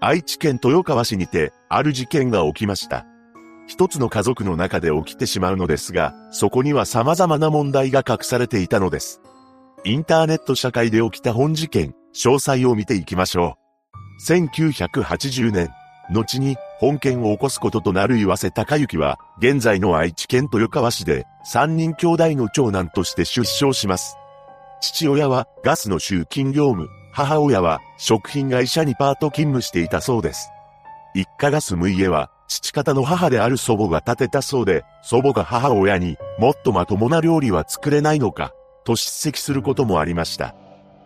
愛知県豊川市にて、ある事件が起きました。一つの家族の中で起きてしまうのですが、そこには様々な問題が隠されていたのです。インターネット社会で起きた本事件、詳細を見ていきましょう。1980年、後に本件を起こすこととなる岩瀬隆之は、現在の愛知県豊川市で、三人兄弟の長男として出生します。父親はガスの集金業務、母親は食品会社にパート勤務していたそうです。一家が住む家は父方の母である祖母が建てたそうで、祖母が母親にもっとまともな料理は作れないのか、と叱責することもありました。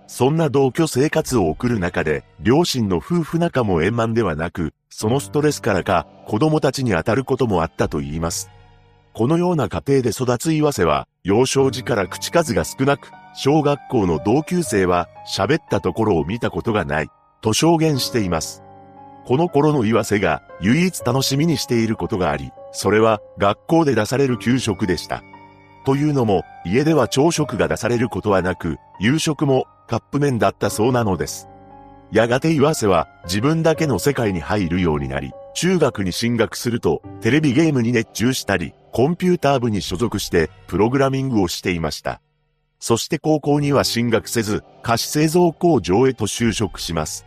そんな同居生活を送る中で、両親の夫婦仲も円満ではなく、そのストレスからか、子供たちに当たることもあったと言います。このような家庭で育つ岩瀬は、幼少時から口数が少なく、小学校の同級生は喋ったところを見たことがない、と証言しています。この頃の岩瀬が唯一楽しみにしていることがあり、それは学校で出される給食でした。というのも、家では朝食が出されることはなく、夕食もカップ麺だったそうなのです。やがて岩瀬は自分だけの世界に入るようになり、中学に進学するとテレビゲームに熱中したり、コンピューター部に所属してプログラミングをしていました。そして高校には進学せず、菓子製造工場へと就職します。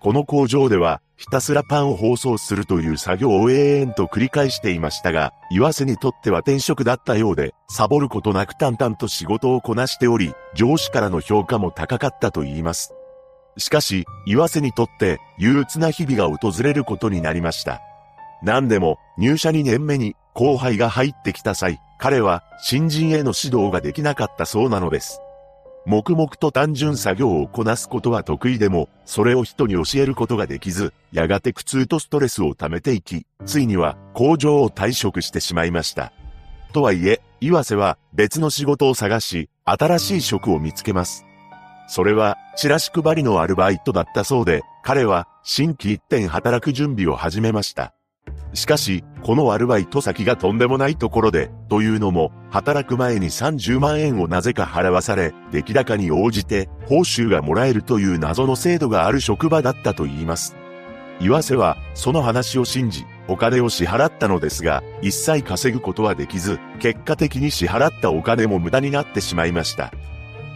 この工場では、ひたすらパンを包装するという作業を永遠と繰り返していましたが、岩瀬にとっては転職だったようで、サボることなく淡々と仕事をこなしており、上司からの評価も高かったと言います。しかし、岩瀬にとって憂鬱な日々が訪れることになりました。何でも、入社2年目に後輩が入ってきた際、彼は新人への指導ができなかったそうなのです。黙々と単純作業をこなすことは得意でも、それを人に教えることができず、やがて苦痛とストレスを溜めていき、ついには工場を退職してしまいました。とはいえ、岩瀬は別の仕事を探し、新しい職を見つけます。それは、チラシ配りのアルバイトだったそうで、彼は、新規一点働く準備を始めました。しかし、このアルバイト先がとんでもないところで、というのも、働く前に30万円をなぜか払わされ、出来高に応じて、報酬がもらえるという謎の制度がある職場だったと言います。岩瀬は、その話を信じ、お金を支払ったのですが、一切稼ぐことはできず、結果的に支払ったお金も無駄になってしまいました。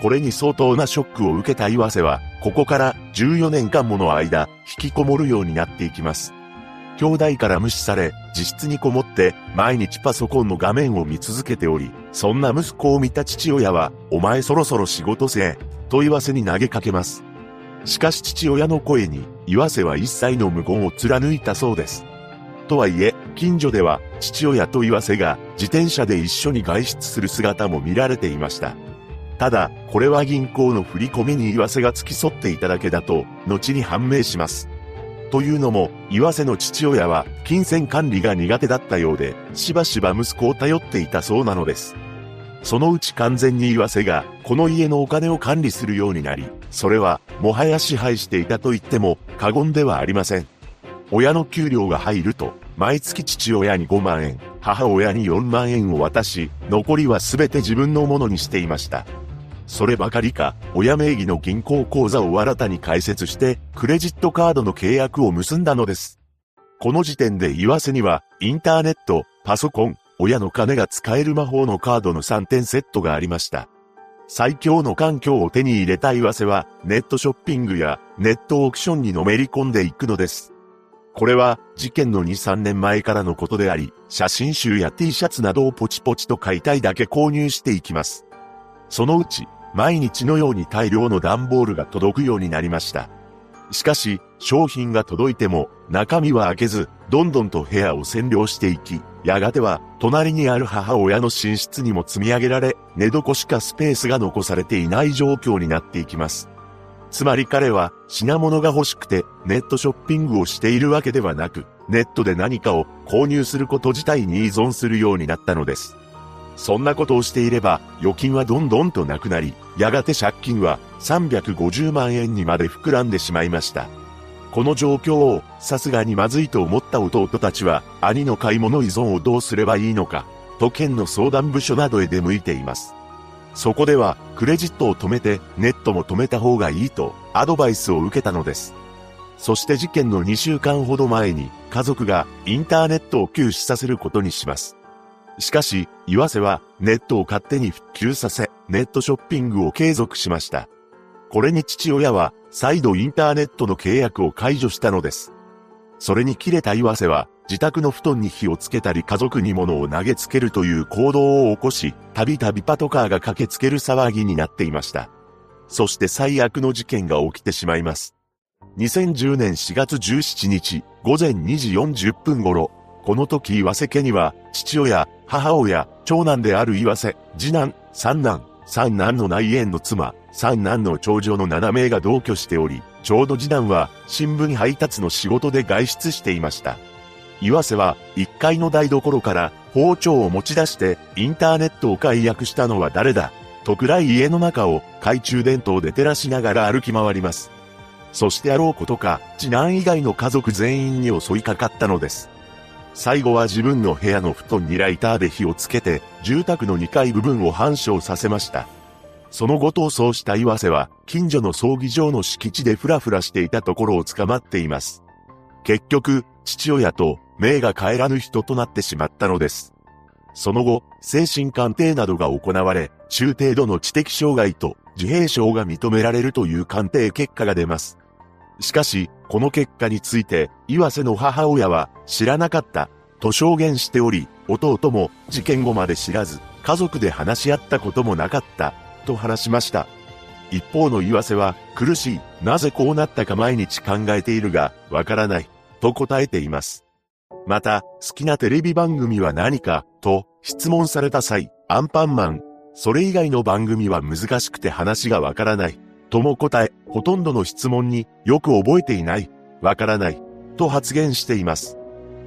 これに相当なショックを受けた岩瀬は、ここから14年間もの間、引きこもるようになっていきます。兄弟から無視され、自室にこもって、毎日パソコンの画面を見続けており、そんな息子を見た父親は、お前そろそろ仕事せえ、と岩瀬に投げかけます。しかし父親の声に、岩瀬は一切の無言を貫いたそうです。とはいえ、近所では、父親と岩瀬が自転車で一緒に外出する姿も見られていました。ただ、これは銀行の振り込みに岩瀬が付き添っていただけだと、後に判明します。というのも、岩瀬の父親は、金銭管理が苦手だったようで、しばしば息子を頼っていたそうなのです。そのうち完全に岩瀬が、この家のお金を管理するようになり、それは、もはや支配していたと言っても、過言ではありません。親の給料が入ると、毎月父親に5万円、母親に4万円を渡し、残りは全て自分のものにしていました。そればかりか、親名義の銀行口座を新たに開設して、クレジットカードの契約を結んだのです。この時点で岩瀬には、インターネット、パソコン、親の金が使える魔法のカードの3点セットがありました。最強の環境を手に入れた岩瀬は、ネットショッピングやネットオークションにのめり込んでいくのです。これは、事件の2、3年前からのことであり、写真集や T シャツなどをポチポチと買いたいだけ購入していきます。そのうち、毎日のように大量の段ボールが届くようになりました。しかし、商品が届いても、中身は開けず、どんどんと部屋を占領していき、やがては、隣にある母親の寝室にも積み上げられ、寝床しかスペースが残されていない状況になっていきます。つまり彼は品物が欲しくてネットショッピングをしているわけではなく、ネットで何かを購入すること自体に依存するようになったのです。そんなことをしていれば預金はどんどんとなくなり、やがて借金は350万円にまで膨らんでしまいました。この状況をさすがにまずいと思った弟たちは兄の買い物依存をどうすればいいのか、都県の相談部署などへ出向いています。そこではクレジットを止めてネットも止めた方がいいとアドバイスを受けたのです。そして事件の2週間ほど前に家族がインターネットを休止させることにします。しかし、岩瀬はネットを勝手に復旧させ、ネットショッピングを継続しました。これに父親は再度インターネットの契約を解除したのです。それに切れた岩瀬は自宅の布団に火をつけたり家族に物を投げつけるという行動を起こし、たびたびパトカーが駆けつける騒ぎになっていました。そして最悪の事件が起きてしまいます。2010年4月17日午前2時40分頃、この時岩瀬家には父親、母親、長男である岩瀬、次男、三男、三男の内縁の妻、三男の長女の7名が同居しており、ちょうど次男は新聞配達の仕事で外出していました。岩瀬は1階の台所から包丁を持ち出してインターネットを解約したのは誰だと暗い家の中を懐中電灯で照らしながら歩き回ります。そしてあろうことか、次男以外の家族全員に襲いかかったのです。最後は自分の部屋の布団にライターで火をつけて、住宅の2階部分を半焼させました。その後逃走した岩瀬は、近所の葬儀場の敷地でふらふらしていたところを捕まっています。結局、父親と命が帰らぬ人となってしまったのです。その後、精神鑑定などが行われ、中程度の知的障害と自閉症が認められるという鑑定結果が出ます。しかし、この結果について、岩瀬の母親は知らなかった、と証言しており、弟も事件後まで知らず、家族で話し合ったこともなかった、と話しました。一方の岩瀬は、苦しい、なぜこうなったか毎日考えているが、わからない、と答えています。また、好きなテレビ番組は何か、と質問された際、アンパンマン、それ以外の番組は難しくて話がわからない、とも答え、ほとんどの質問によく覚えていない、わからない、と発言しています。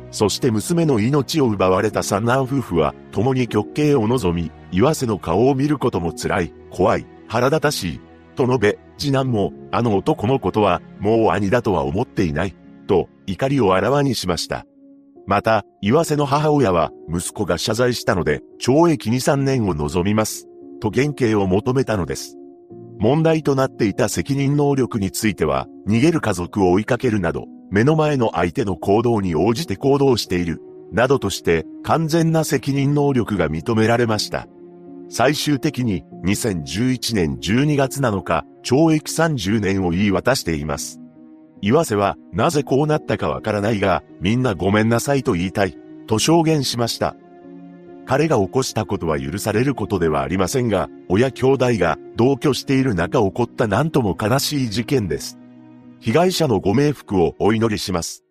そして娘の命を奪われた三男夫婦は、共に極刑を望み、岩瀬の顔を見ることも辛い、怖い、腹立たしい、と述べ、次男も、あの男のことは、もう兄だとは思っていない、と、怒りをあらわにしました。また、岩瀬の母親は、息子が謝罪したので、懲役2、3年を望みます、と減刑を求めたのです。問題となっていた責任能力については、逃げる家族を追いかけるなど、目の前の相手の行動に応じて行動している、などとして完全な責任能力が認められました。最終的に2011年12月7日、懲役30年を言い渡しています。岩瀬はなぜこうなったかわからないが、みんなごめんなさいと言いたい、と証言しました。彼が起こしたことは許されることではありませんが、親兄弟が同居している中起こった何とも悲しい事件です。被害者のご冥福をお祈りします。